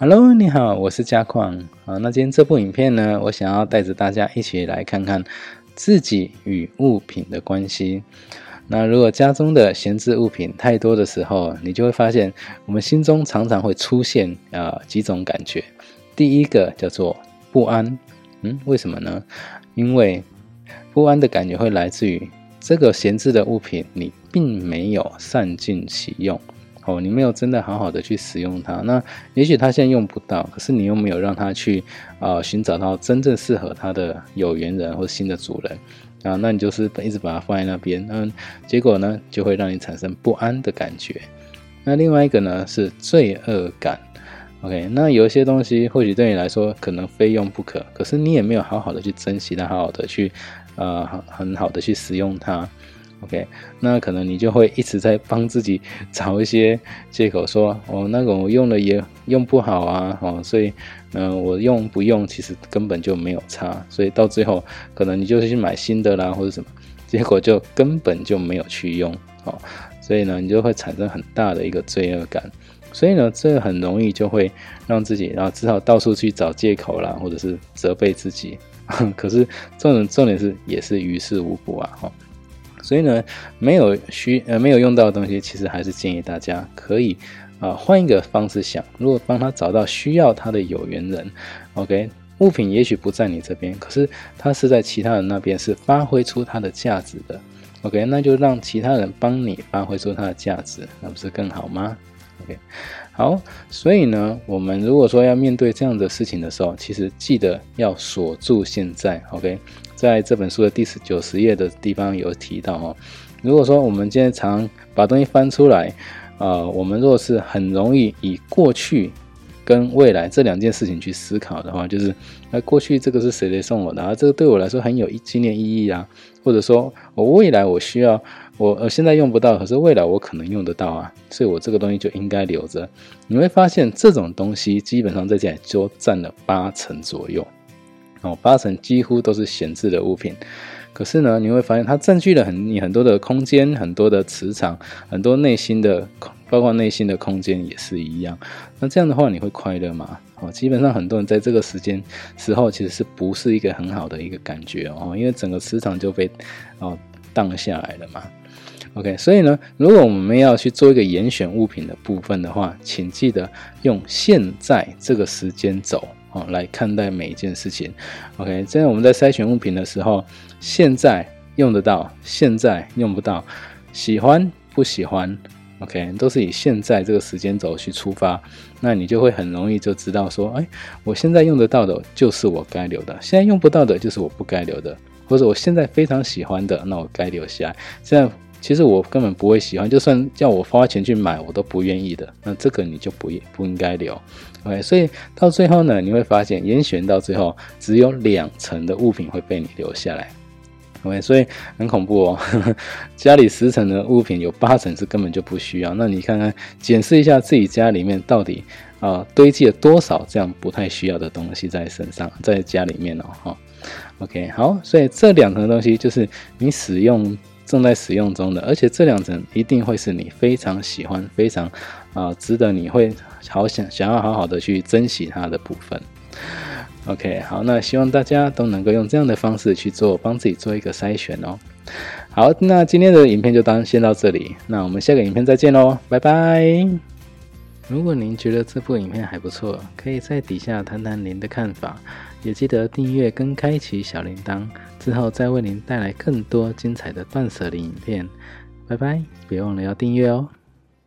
Hello，你好，我是嘉矿啊。那今天这部影片呢，我想要带着大家一起来看看自己与物品的关系。那如果家中的闲置物品太多的时候，你就会发现，我们心中常常会出现啊几种感觉。第一个叫做不安，嗯，为什么呢？因为不安的感觉会来自于这个闲置的物品，你并没有善尽其用。哦，你没有真的好好的去使用它，那也许它现在用不到，可是你又没有让它去啊寻找到真正适合它的有缘人或新的主人啊，那你就是一直把它放在那边，嗯，结果呢就会让你产生不安的感觉。那另外一个呢是罪恶感，OK，那有一些东西或许对你来说可能非用不可，可是你也没有好好的去珍惜它，好好的去呃很好的去使用它。OK，那可能你就会一直在帮自己找一些借口，说哦，那个我用了也用不好啊，哦，所以嗯，我用不用其实根本就没有差，所以到最后可能你就去买新的啦或者什么，结果就根本就没有去用，哦，所以呢，你就会产生很大的一个罪恶感，所以呢，这很容易就会让自己然后只好到处去找借口啦，或者是责备自己，可是重点重点是也是于事无补啊，哈。所以呢，没有需呃没有用到的东西，其实还是建议大家可以啊换一个方式想，如果帮他找到需要他的有缘人，OK，物品也许不在你这边，可是他是在其他人那边是发挥出它的价值的，OK，那就让其他人帮你发挥出它的价值，那不是更好吗？OK，好，所以呢，我们如果说要面对这样的事情的时候，其实记得要锁住现在，OK。在这本书的第十九十页的地方有提到哦，如果说我们今天常把东西翻出来，啊，我们若是很容易以过去跟未来这两件事情去思考的话，就是，那过去这个是谁谁送我的啊？这个对我来说很有纪念意义啊，或者说我未来我需要，我呃现在用不到，可是未来我可能用得到啊，所以我这个东西就应该留着。你会发现这种东西基本上在这里就占了八成左右。哦，八成几乎都是闲置的物品，可是呢，你会发现它占据了很你很多的空间，很多的磁场，很多内心的，包括内心的空间也是一样。那这样的话，你会快乐吗？哦，基本上很多人在这个时间时候，其实是不是一个很好的一个感觉哦，因为整个磁场就被哦荡下来了嘛。OK，所以呢，如果我们要去做一个严选物品的部分的话，请记得用现在这个时间走。哦，来看待每一件事情，OK。这样我们在筛选物品的时候，现在用得到，现在用不到，喜欢不喜欢，OK，都是以现在这个时间轴去出发，那你就会很容易就知道说，哎，我现在用得到的，就是我该留的；现在用不到的，就是我不该留的；或者我现在非常喜欢的，那我该留下来。这样。其实我根本不会喜欢，就算叫我花钱去买，我都不愿意的。那这个你就不不应该留，OK？所以到最后呢，你会发现严选到最后只有两层的物品会被你留下来，OK？所以很恐怖哦，家里十层的物品有八层是根本就不需要。那你看看检视一下自己家里面到底啊堆积了多少这样不太需要的东西在身上，在家里面哦，哈，OK？好，所以这两层东西就是你使用。正在使用中的，而且这两层一定会是你非常喜欢、非常啊值得你会好想想要好好的去珍惜它的部分。OK，好，那希望大家都能够用这样的方式去做，帮自己做一个筛选哦。好，那今天的影片就当先到这里，那我们下个影片再见喽，拜拜。如果您觉得这部影片还不错，可以在底下谈谈您的看法，也记得订阅跟开启小铃铛，之后再为您带来更多精彩的断舍离影片。拜拜，别忘了要订阅哦。